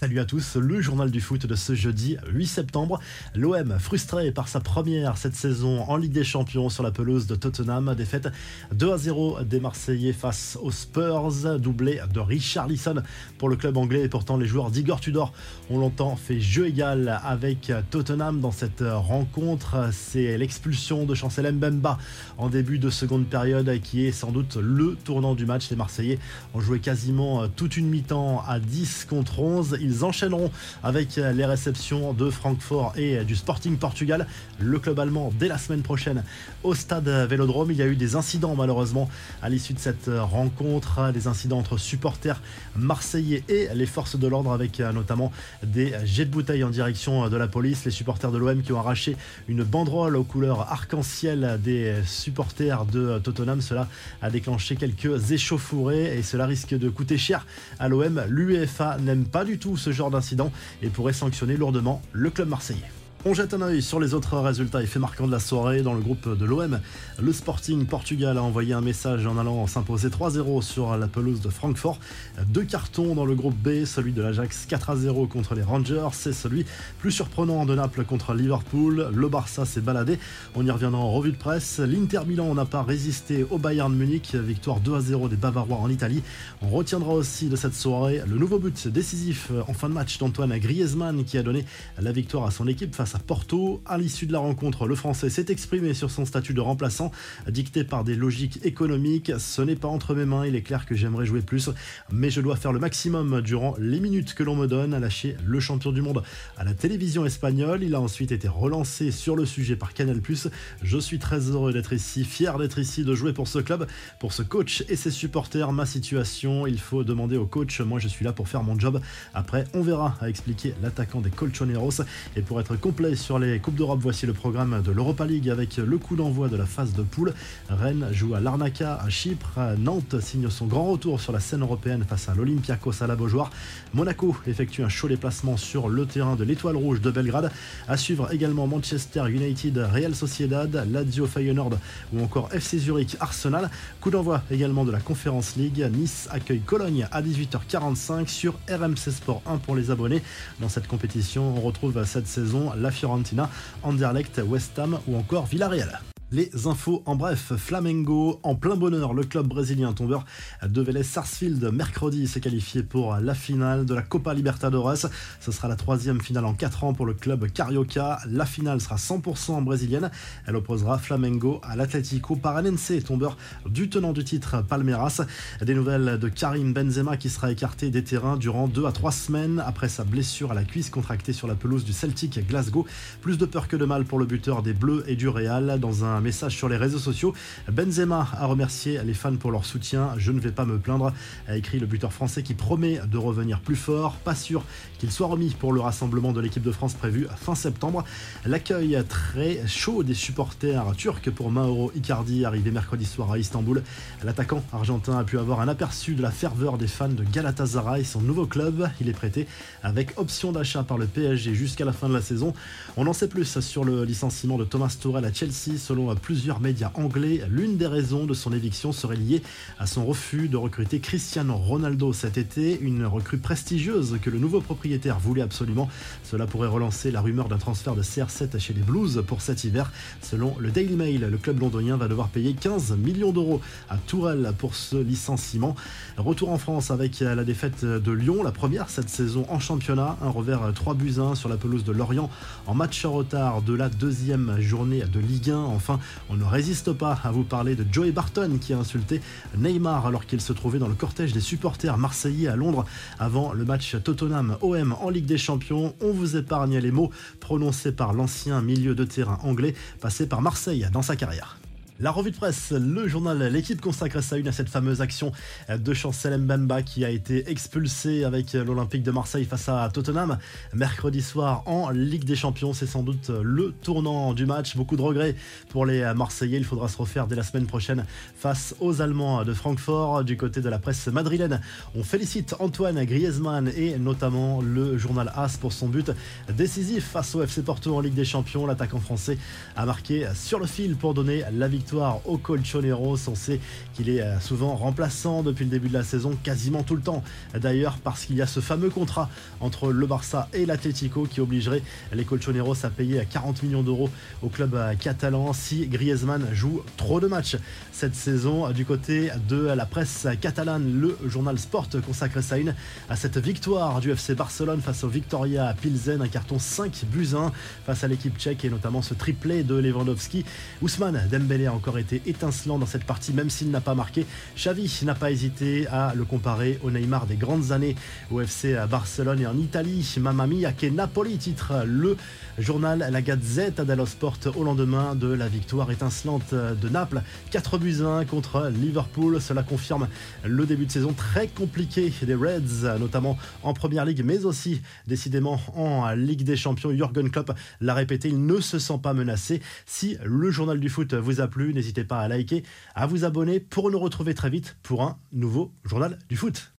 Salut à tous, le journal du foot de ce jeudi 8 septembre. L'OM frustré par sa première cette saison en Ligue des Champions sur la pelouse de Tottenham. Défaite 2 à 0 des Marseillais face aux Spurs, doublé de Richard Lisson pour le club anglais. Et pourtant, les joueurs d'Igor Tudor ont longtemps fait jeu égal avec Tottenham dans cette rencontre. C'est l'expulsion de Chancel Mbemba en début de seconde période qui est sans doute le tournant du match. Les Marseillais ont joué quasiment toute une mi-temps à 10 contre 11. Ils enchaîneront avec les réceptions de Francfort et du Sporting Portugal, le club allemand dès la semaine prochaine au stade Vélodrome. Il y a eu des incidents malheureusement à l'issue de cette rencontre, des incidents entre supporters marseillais et les forces de l'ordre avec notamment des jets de bouteilles en direction de la police. Les supporters de l'OM qui ont arraché une banderole aux couleurs arc-en-ciel des supporters de Tottenham. Cela a déclenché quelques échauffourées et cela risque de coûter cher à l'OM. L'UEFA n'aime pas du tout ce genre d'incident et pourrait sanctionner lourdement le club marseillais. On jette un œil sur les autres résultats et faits marquants de la soirée dans le groupe de l'OM. Le Sporting Portugal a envoyé un message en allant s'imposer 3-0 sur la pelouse de Francfort. Deux cartons dans le groupe B, celui de l'Ajax 4-0 contre les Rangers c'est celui plus surprenant de Naples contre Liverpool. Le Barça s'est baladé, on y reviendra en revue de presse. L'Inter Milan n'a pas résisté au Bayern Munich, victoire 2-0 des Bavarois en Italie. On retiendra aussi de cette soirée le nouveau but décisif en fin de match d'Antoine Griezmann qui a donné la victoire à son équipe face à Porto. À l'issue de la rencontre, le Français s'est exprimé sur son statut de remplaçant, dicté par des logiques économiques. Ce n'est pas entre mes mains, il est clair que j'aimerais jouer plus, mais je dois faire le maximum durant les minutes que l'on me donne à lâcher le champion du monde à la télévision espagnole. Il a ensuite été relancé sur le sujet par Canal+. Je suis très heureux d'être ici, fier d'être ici, de jouer pour ce club, pour ce coach et ses supporters. Ma situation, il faut demander au coach. Moi, je suis là pour faire mon job. Après, on verra, a expliqué l'attaquant des Colchoneros. Et pour être complet sur les Coupes d'Europe. Voici le programme de l'Europa League avec le coup d'envoi de la phase de poule. Rennes joue à Larnaca à Chypre. Nantes signe son grand retour sur la scène européenne face à l'Olympiakos à la Beaujoire. Monaco effectue un chaud déplacement sur le terrain de l'Étoile Rouge de Belgrade. À suivre également Manchester United, Real Sociedad, Lazio Feyenoord ou encore FC Zurich Arsenal. Coup d'envoi également de la Conférence League. Nice accueille Cologne à 18h45 sur RMC Sport 1 pour les abonnés. Dans cette compétition, on retrouve cette saison la Fiorentina, Anderlecht, West Ham ou encore Villarreal. Les infos en bref, Flamengo en plein bonheur, le club brésilien tombeur de Vélez Sarsfield mercredi s'est qualifié pour la finale de la Copa Libertadores. Ce sera la troisième finale en 4 ans pour le club Carioca. La finale sera 100% brésilienne. Elle opposera Flamengo à l'Atlético Paranense, tombeur du tenant du titre Palmeiras. Des nouvelles de Karim Benzema qui sera écarté des terrains durant 2 à 3 semaines après sa blessure à la cuisse contractée sur la pelouse du Celtic Glasgow. Plus de peur que de mal pour le buteur des Bleus et du Real dans un un message sur les réseaux sociaux. Benzema a remercié les fans pour leur soutien. Je ne vais pas me plaindre, a écrit le buteur français qui promet de revenir plus fort. Pas sûr qu'il soit remis pour le rassemblement de l'équipe de France prévu fin septembre. L'accueil très chaud des supporters turcs pour Mauro Icardi, arrivé mercredi soir à Istanbul. L'attaquant argentin a pu avoir un aperçu de la ferveur des fans de Galatasaray, son nouveau club. Il est prêté avec option d'achat par le PSG jusqu'à la fin de la saison. On en sait plus sur le licenciement de Thomas Tourelle à Chelsea. Selon plusieurs médias anglais, l'une des raisons de son éviction serait liée à son refus de recruter Cristiano Ronaldo cet été, une recrue prestigieuse que le nouveau propriétaire voulait absolument. Cela pourrait relancer la rumeur d'un transfert de CR7 chez les Blues pour cet hiver. Selon le Daily Mail, le club londonien va devoir payer 15 millions d'euros à Tourelle pour ce licenciement. Retour en France avec la défaite de Lyon, la première cette saison en championnat, un revers 3 buts 1 sur la pelouse de Lorient en match en retard de la deuxième journée de Ligue 1. Enfin, on ne résiste pas à vous parler de Joey Barton qui a insulté Neymar alors qu'il se trouvait dans le cortège des supporters marseillais à Londres avant le match Tottenham-OM en Ligue des Champions. On vous épargne les mots prononcés par l'ancien milieu de terrain anglais passé par Marseille dans sa carrière. La revue de presse, le journal L'équipe consacre sa une à cette fameuse action de Chancel Mbemba qui a été expulsé avec l'Olympique de Marseille face à Tottenham mercredi soir en Ligue des Champions. C'est sans doute le tournant du match. Beaucoup de regrets pour les Marseillais. Il faudra se refaire dès la semaine prochaine face aux Allemands de Francfort. Du côté de la presse madrilène, on félicite Antoine Griezmann et notamment le journal AS pour son but décisif face au FC Porto en Ligue des Champions. L'attaquant français a marqué sur le fil pour donner la victoire au Colchoneros. On sait qu'il est euh, souvent remplaçant depuis le début de la saison, quasiment tout le temps. D'ailleurs, parce qu'il y a ce fameux contrat entre le Barça et l'Atlético qui obligerait les Colchoneros à payer 40 millions d'euros au club euh, catalan si Griezmann joue trop de matchs cette saison. Du côté de la presse catalane, le journal Sport consacre sa une à cette victoire du FC Barcelone face au Victoria Pilsen, un carton 5 buts 1 face à l'équipe tchèque et notamment ce triplé de Lewandowski. Ousmane Dembélé encore été étincelant dans cette partie même s'il n'a pas marqué. Xavi n'a pas hésité à le comparer au Neymar des grandes années au FC Barcelone et en Italie. Mamma mia Napoli titre le journal La Gazzetta dello Sport au lendemain de la victoire étincelante de Naples. 4 buts 1 contre Liverpool. Cela confirme le début de saison très compliqué des Reds, notamment en Première Ligue, mais aussi décidément en Ligue des Champions. Jürgen Klopp l'a répété, il ne se sent pas menacé. Si le journal du foot vous a plu, n'hésitez pas à liker, à vous abonner pour nous retrouver très vite pour un nouveau journal du foot.